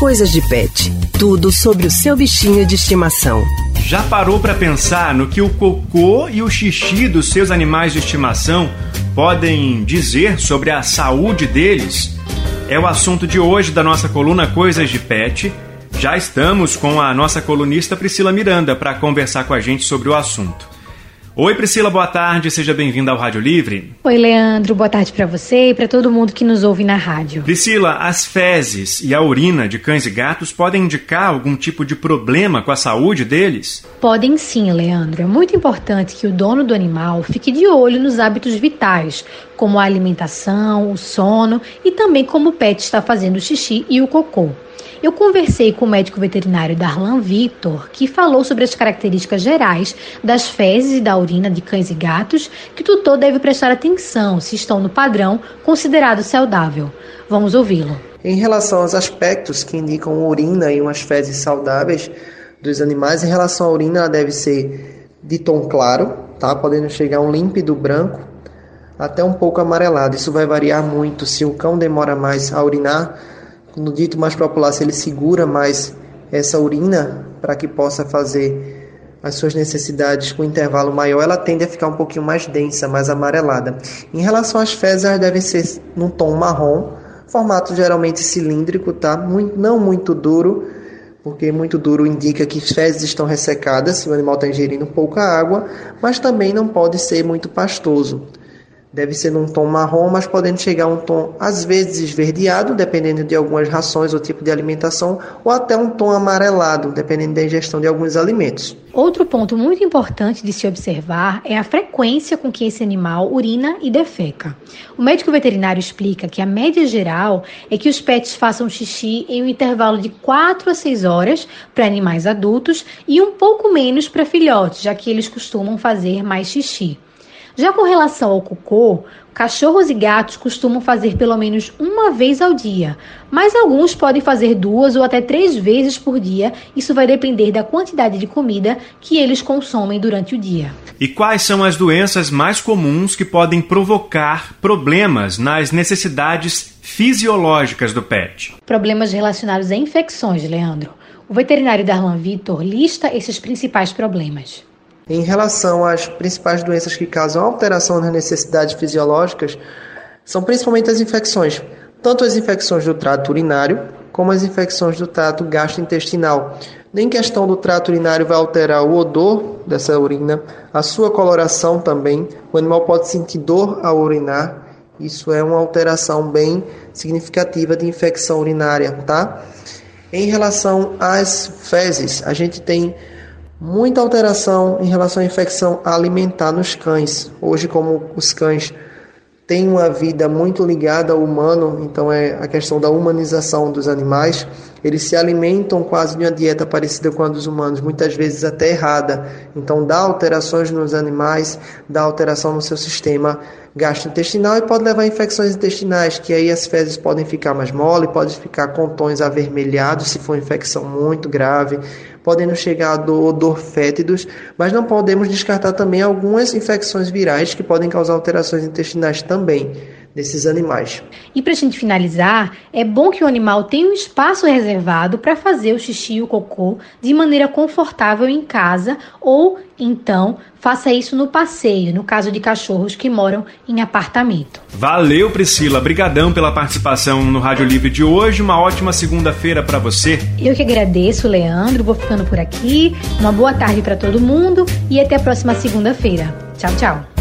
Coisas de Pet. Tudo sobre o seu bichinho de estimação. Já parou para pensar no que o cocô e o xixi dos seus animais de estimação podem dizer sobre a saúde deles? É o assunto de hoje da nossa coluna Coisas de Pet. Já estamos com a nossa colunista Priscila Miranda para conversar com a gente sobre o assunto. Oi, Priscila, boa tarde, seja bem-vinda ao Rádio Livre. Oi, Leandro, boa tarde para você e para todo mundo que nos ouve na rádio. Priscila, as fezes e a urina de cães e gatos podem indicar algum tipo de problema com a saúde deles? Podem sim, Leandro. É muito importante que o dono do animal fique de olho nos hábitos vitais, como a alimentação, o sono e também como o pet está fazendo o xixi e o cocô. Eu conversei com o médico veterinário Darlan Victor, que falou sobre as características gerais das fezes e da urina de cães e gatos, que o tutor deve prestar atenção se estão no padrão considerado saudável. Vamos ouvi-lo. Em relação aos aspectos que indicam urina e umas fezes saudáveis dos animais, em relação à urina, ela deve ser de tom claro, tá? podendo chegar a um límpido branco até um pouco amarelado. Isso vai variar muito se o cão demora mais a urinar no dito mais popular, se ele segura mais essa urina para que possa fazer as suas necessidades com intervalo maior, ela tende a ficar um pouquinho mais densa, mais amarelada. Em relação às fezes, elas devem ser num tom marrom, formato geralmente cilíndrico, tá? Muito, não muito duro, porque muito duro indica que fezes estão ressecadas, se o animal está ingerindo pouca água, mas também não pode ser muito pastoso. Deve ser num tom marrom, mas podendo chegar a um tom às vezes esverdeado, dependendo de algumas rações ou tipo de alimentação, ou até um tom amarelado, dependendo da ingestão de alguns alimentos. Outro ponto muito importante de se observar é a frequência com que esse animal urina e defeca. O médico veterinário explica que a média geral é que os pets façam xixi em um intervalo de 4 a 6 horas para animais adultos e um pouco menos para filhotes, já que eles costumam fazer mais xixi. Já com relação ao cocô, cachorros e gatos costumam fazer pelo menos uma vez ao dia, mas alguns podem fazer duas ou até três vezes por dia. Isso vai depender da quantidade de comida que eles consomem durante o dia. E quais são as doenças mais comuns que podem provocar problemas nas necessidades fisiológicas do pet? Problemas relacionados a infecções, Leandro. O veterinário Darlan Vitor lista esses principais problemas. Em relação às principais doenças que causam alteração nas necessidades fisiológicas, são principalmente as infecções, tanto as infecções do trato urinário como as infecções do trato gastrointestinal. Nem questão do trato urinário vai alterar o odor dessa urina, a sua coloração também. O animal pode sentir dor ao urinar. Isso é uma alteração bem significativa de infecção urinária, tá? Em relação às fezes, a gente tem Muita alteração em relação à infecção alimentar nos cães. Hoje, como os cães têm uma vida muito ligada ao humano, então é a questão da humanização dos animais. Eles se alimentam quase de uma dieta parecida com a dos humanos, muitas vezes até errada. Então dá alterações nos animais, dá alteração no seu sistema gastrointestinal e pode levar a infecções intestinais, que aí as fezes podem ficar mais mole, pode ficar com tons avermelhados se for infecção muito grave, podendo chegar a dor, dor fétidos, mas não podemos descartar também algumas infecções virais que podem causar alterações intestinais também desses animais. E para a gente finalizar, é bom que o animal tenha um espaço reservado para fazer o xixi e o cocô de maneira confortável em casa ou então faça isso no passeio, no caso de cachorros que moram em apartamento. Valeu, Priscila. Brigadão pela participação no Rádio Livre de hoje. Uma ótima segunda-feira para você. Eu que agradeço, Leandro. Vou ficando por aqui. Uma boa tarde para todo mundo e até a próxima segunda-feira. Tchau, tchau.